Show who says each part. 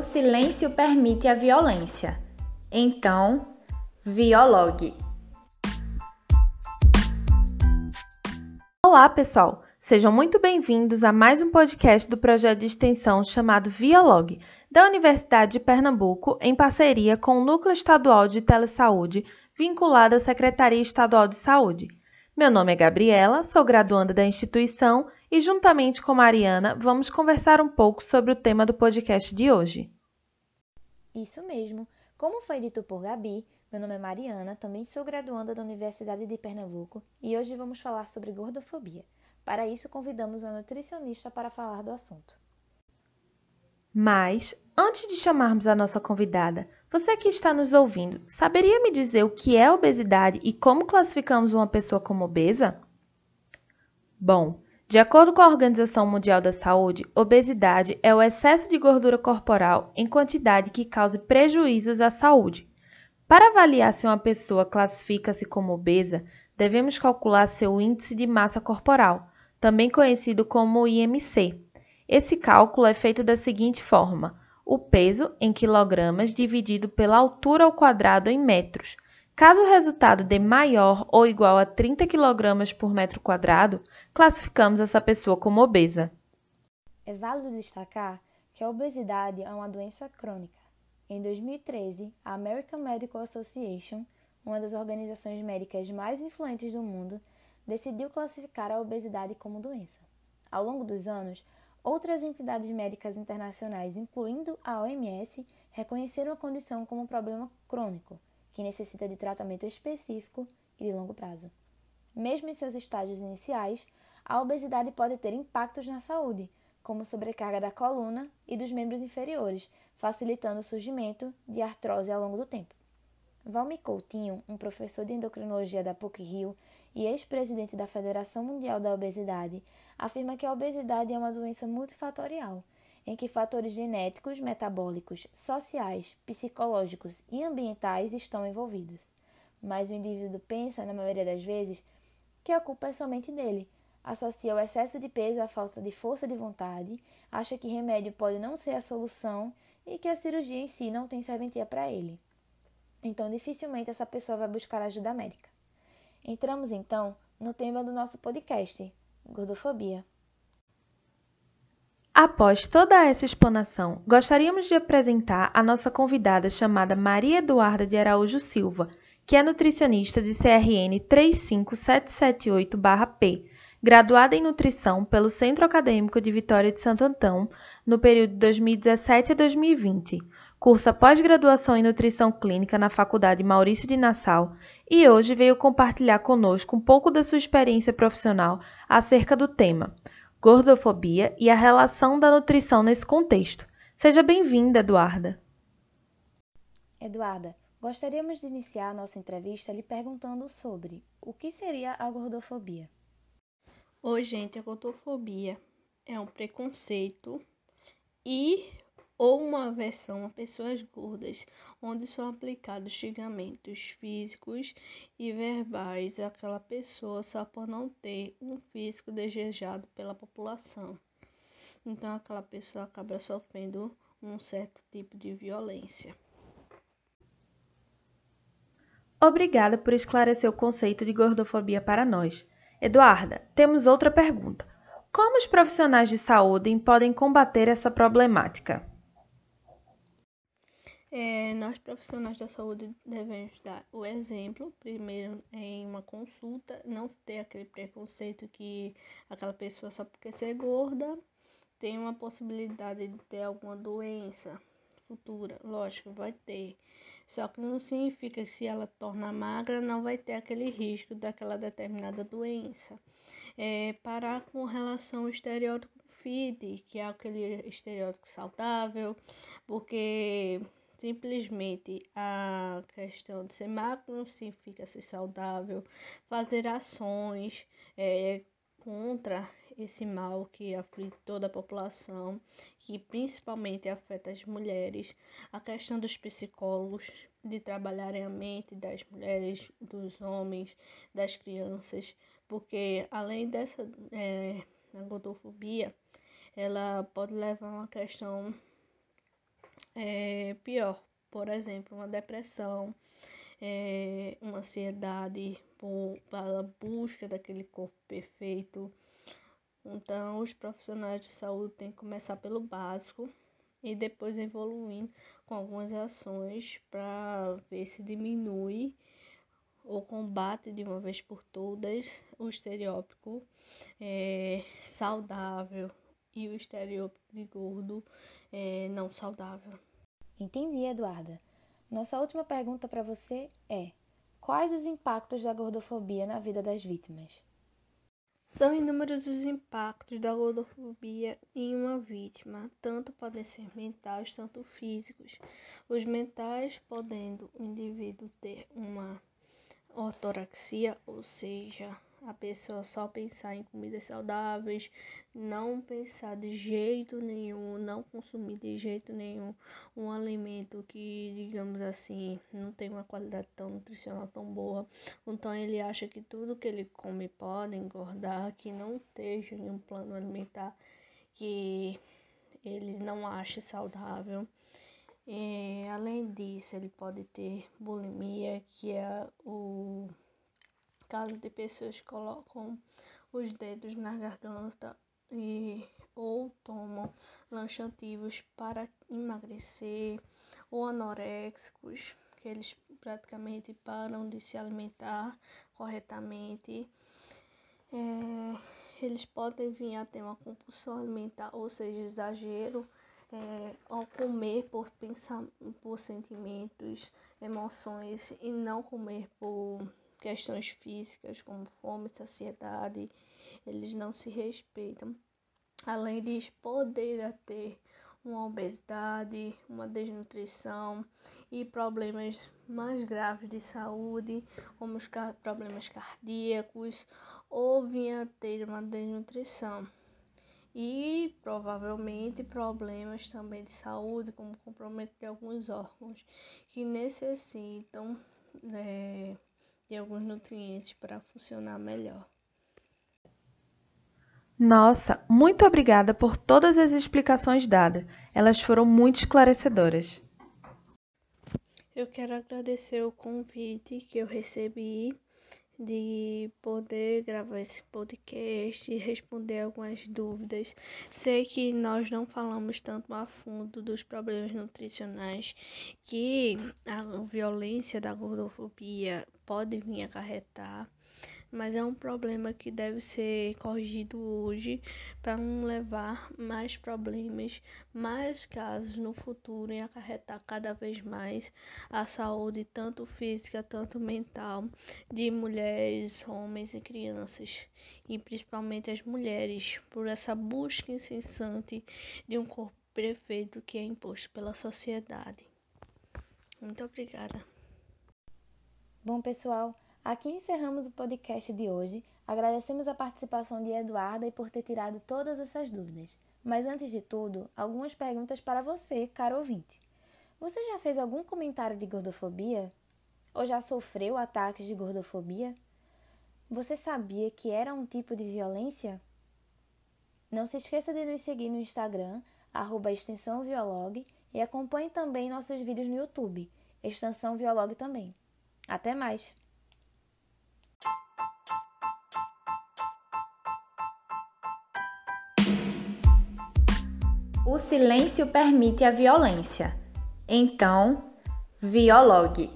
Speaker 1: O silêncio permite a violência. Então, viologue.
Speaker 2: Olá, pessoal! Sejam muito bem-vindos a mais um podcast do projeto de extensão chamado Violog, da Universidade de Pernambuco, em parceria com o Núcleo Estadual de Telesaúde, vinculado à Secretaria Estadual de Saúde. Meu nome é Gabriela, sou graduanda da instituição e, juntamente com Mariana, vamos conversar um pouco sobre o tema do podcast de hoje.
Speaker 3: Isso mesmo. Como foi dito por Gabi, meu nome é Mariana, também sou graduanda da Universidade de Pernambuco e hoje vamos falar sobre gordofobia. Para isso, convidamos uma nutricionista para falar do assunto.
Speaker 2: Mas, antes de chamarmos a nossa convidada, você que está nos ouvindo, saberia me dizer o que é obesidade e como classificamos uma pessoa como obesa? Bom, de acordo com a Organização Mundial da Saúde, obesidade é o excesso de gordura corporal em quantidade que cause prejuízos à saúde. Para avaliar se uma pessoa classifica-se como obesa, devemos calcular seu índice de massa corporal, também conhecido como IMC. Esse cálculo é feito da seguinte forma: o peso em quilogramas dividido pela altura ao quadrado em metros. Caso o resultado dê maior ou igual a 30 kg por metro quadrado, classificamos essa pessoa como obesa.
Speaker 3: É válido destacar que a obesidade é uma doença crônica. Em 2013, a American Medical Association, uma das organizações médicas mais influentes do mundo, decidiu classificar a obesidade como doença. Ao longo dos anos, outras entidades médicas internacionais, incluindo a OMS, reconheceram a condição como um problema crônico, que necessita de tratamento específico e de longo prazo. Mesmo em seus estágios iniciais, a obesidade pode ter impactos na saúde, como sobrecarga da coluna e dos membros inferiores, facilitando o surgimento de artrose ao longo do tempo. Valmi Coutinho, um professor de endocrinologia da PUC-Rio e ex-presidente da Federação Mundial da Obesidade, afirma que a obesidade é uma doença multifatorial, em que fatores genéticos, metabólicos, sociais, psicológicos e ambientais estão envolvidos. Mas o indivíduo pensa, na maioria das vezes, que a culpa é somente dele associa o excesso de peso à falta de força de vontade, acha que remédio pode não ser a solução e que a cirurgia em si não tem serventia para ele. Então, dificilmente essa pessoa vai buscar ajuda médica. Entramos então no tema do nosso podcast, gordofobia.
Speaker 2: Após toda essa explanação, gostaríamos de apresentar a nossa convidada chamada Maria Eduarda de Araújo Silva, que é nutricionista de CRN 35778-P, graduada em nutrição pelo Centro Acadêmico de Vitória de Santo Antão no período de 2017 a 2020. Cursa pós-graduação em nutrição clínica na Faculdade Maurício de Nassau e hoje veio compartilhar conosco um pouco da sua experiência profissional acerca do tema gordofobia e a relação da nutrição nesse contexto. Seja bem-vinda, Eduarda.
Speaker 3: Eduarda, gostaríamos de iniciar a nossa entrevista lhe perguntando sobre o que seria a gordofobia.
Speaker 4: Oi, gente, a gordofobia é um preconceito e ou uma aversão a pessoas gordas, onde são aplicados xingamentos físicos e verbais àquela pessoa só por não ter um físico desejado pela população. Então, aquela pessoa acaba sofrendo um certo tipo de violência.
Speaker 2: Obrigada por esclarecer o conceito de gordofobia para nós. Eduarda, temos outra pergunta. Como os profissionais de saúde podem combater essa problemática?
Speaker 4: É, nós profissionais da saúde devemos dar o exemplo, primeiro em uma consulta, não ter aquele preconceito que aquela pessoa só porque ser gorda tem uma possibilidade de ter alguma doença futura, lógico, vai ter. Só que não significa que se ela torna magra, não vai ter aquele risco daquela determinada doença. É, parar com relação ao estereótipo fit, que é aquele estereótipo saudável, porque simplesmente a questão de ser magro não significa ser saudável, fazer ações é, contra esse mal que aflige toda a população, que principalmente afeta as mulheres, a questão dos psicólogos de trabalharem a mente das mulheres, dos homens, das crianças, porque além dessa é, gordofobia, ela pode levar a uma questão é pior. Por exemplo, uma depressão, é, uma ansiedade por, pela busca daquele corpo perfeito. Então, os profissionais de saúde têm que começar pelo básico e depois evoluindo com algumas ações para ver se diminui ou combate de uma vez por todas o estereótipo é, saudável e o estereótipo de gordo é, não saudável.
Speaker 3: Entendi, Eduarda. Nossa última pergunta para você é: quais os impactos da gordofobia na vida das vítimas?
Speaker 4: São inúmeros os impactos da gordofobia em uma vítima, tanto podem ser mentais, tanto físicos. Os mentais podendo o indivíduo ter uma ortoraxia, ou seja, a pessoa só pensar em comidas saudáveis, não pensar de jeito nenhum, não consumir de jeito nenhum um alimento que, digamos assim, não tem uma qualidade tão nutricional tão boa. Então ele acha que tudo que ele come pode engordar, que não esteja em um plano alimentar que ele não acha saudável. E, além disso, ele pode ter bulimia, que é o caso de pessoas que colocam os dedos na garganta e ou tomam laxantivos para emagrecer ou anoréxicos, que eles praticamente param de se alimentar corretamente. É, eles podem vir a ter uma compulsão alimentar, ou seja, exagero é, ao comer por pensar por sentimentos, emoções e não comer por questões físicas como fome, saciedade, eles não se respeitam. Além de poder ter uma obesidade, uma desnutrição e problemas mais graves de saúde, como os problemas cardíacos, ou vinha ter uma desnutrição. E provavelmente problemas também de saúde, como comprometer de alguns órgãos que necessitam é, e alguns nutrientes para funcionar melhor.
Speaker 2: Nossa, muito obrigada por todas as explicações dadas. Elas foram muito esclarecedoras.
Speaker 4: Eu quero agradecer o convite que eu recebi de poder gravar esse podcast e responder algumas dúvidas. Sei que nós não falamos tanto a fundo dos problemas nutricionais que a violência da gordofobia pode vir acarretar mas é um problema que deve ser corrigido hoje para não levar mais problemas, mais casos no futuro e acarretar cada vez mais a saúde, tanto física, tanto mental, de mulheres, homens e crianças, e principalmente as mulheres, por essa busca incessante de um corpo perfeito que é imposto pela sociedade. Muito obrigada.
Speaker 3: Bom, pessoal, Aqui encerramos o podcast de hoje. Agradecemos a participação de Eduarda e por ter tirado todas essas dúvidas. Mas antes de tudo, algumas perguntas para você, caro ouvinte. Você já fez algum comentário de gordofobia? Ou já sofreu ataques de gordofobia? Você sabia que era um tipo de violência? Não se esqueça de nos seguir no Instagram, arroba e acompanhe também nossos vídeos no YouTube, extensão Violog também. Até mais!
Speaker 1: O silêncio permite a violência. Então, viologue.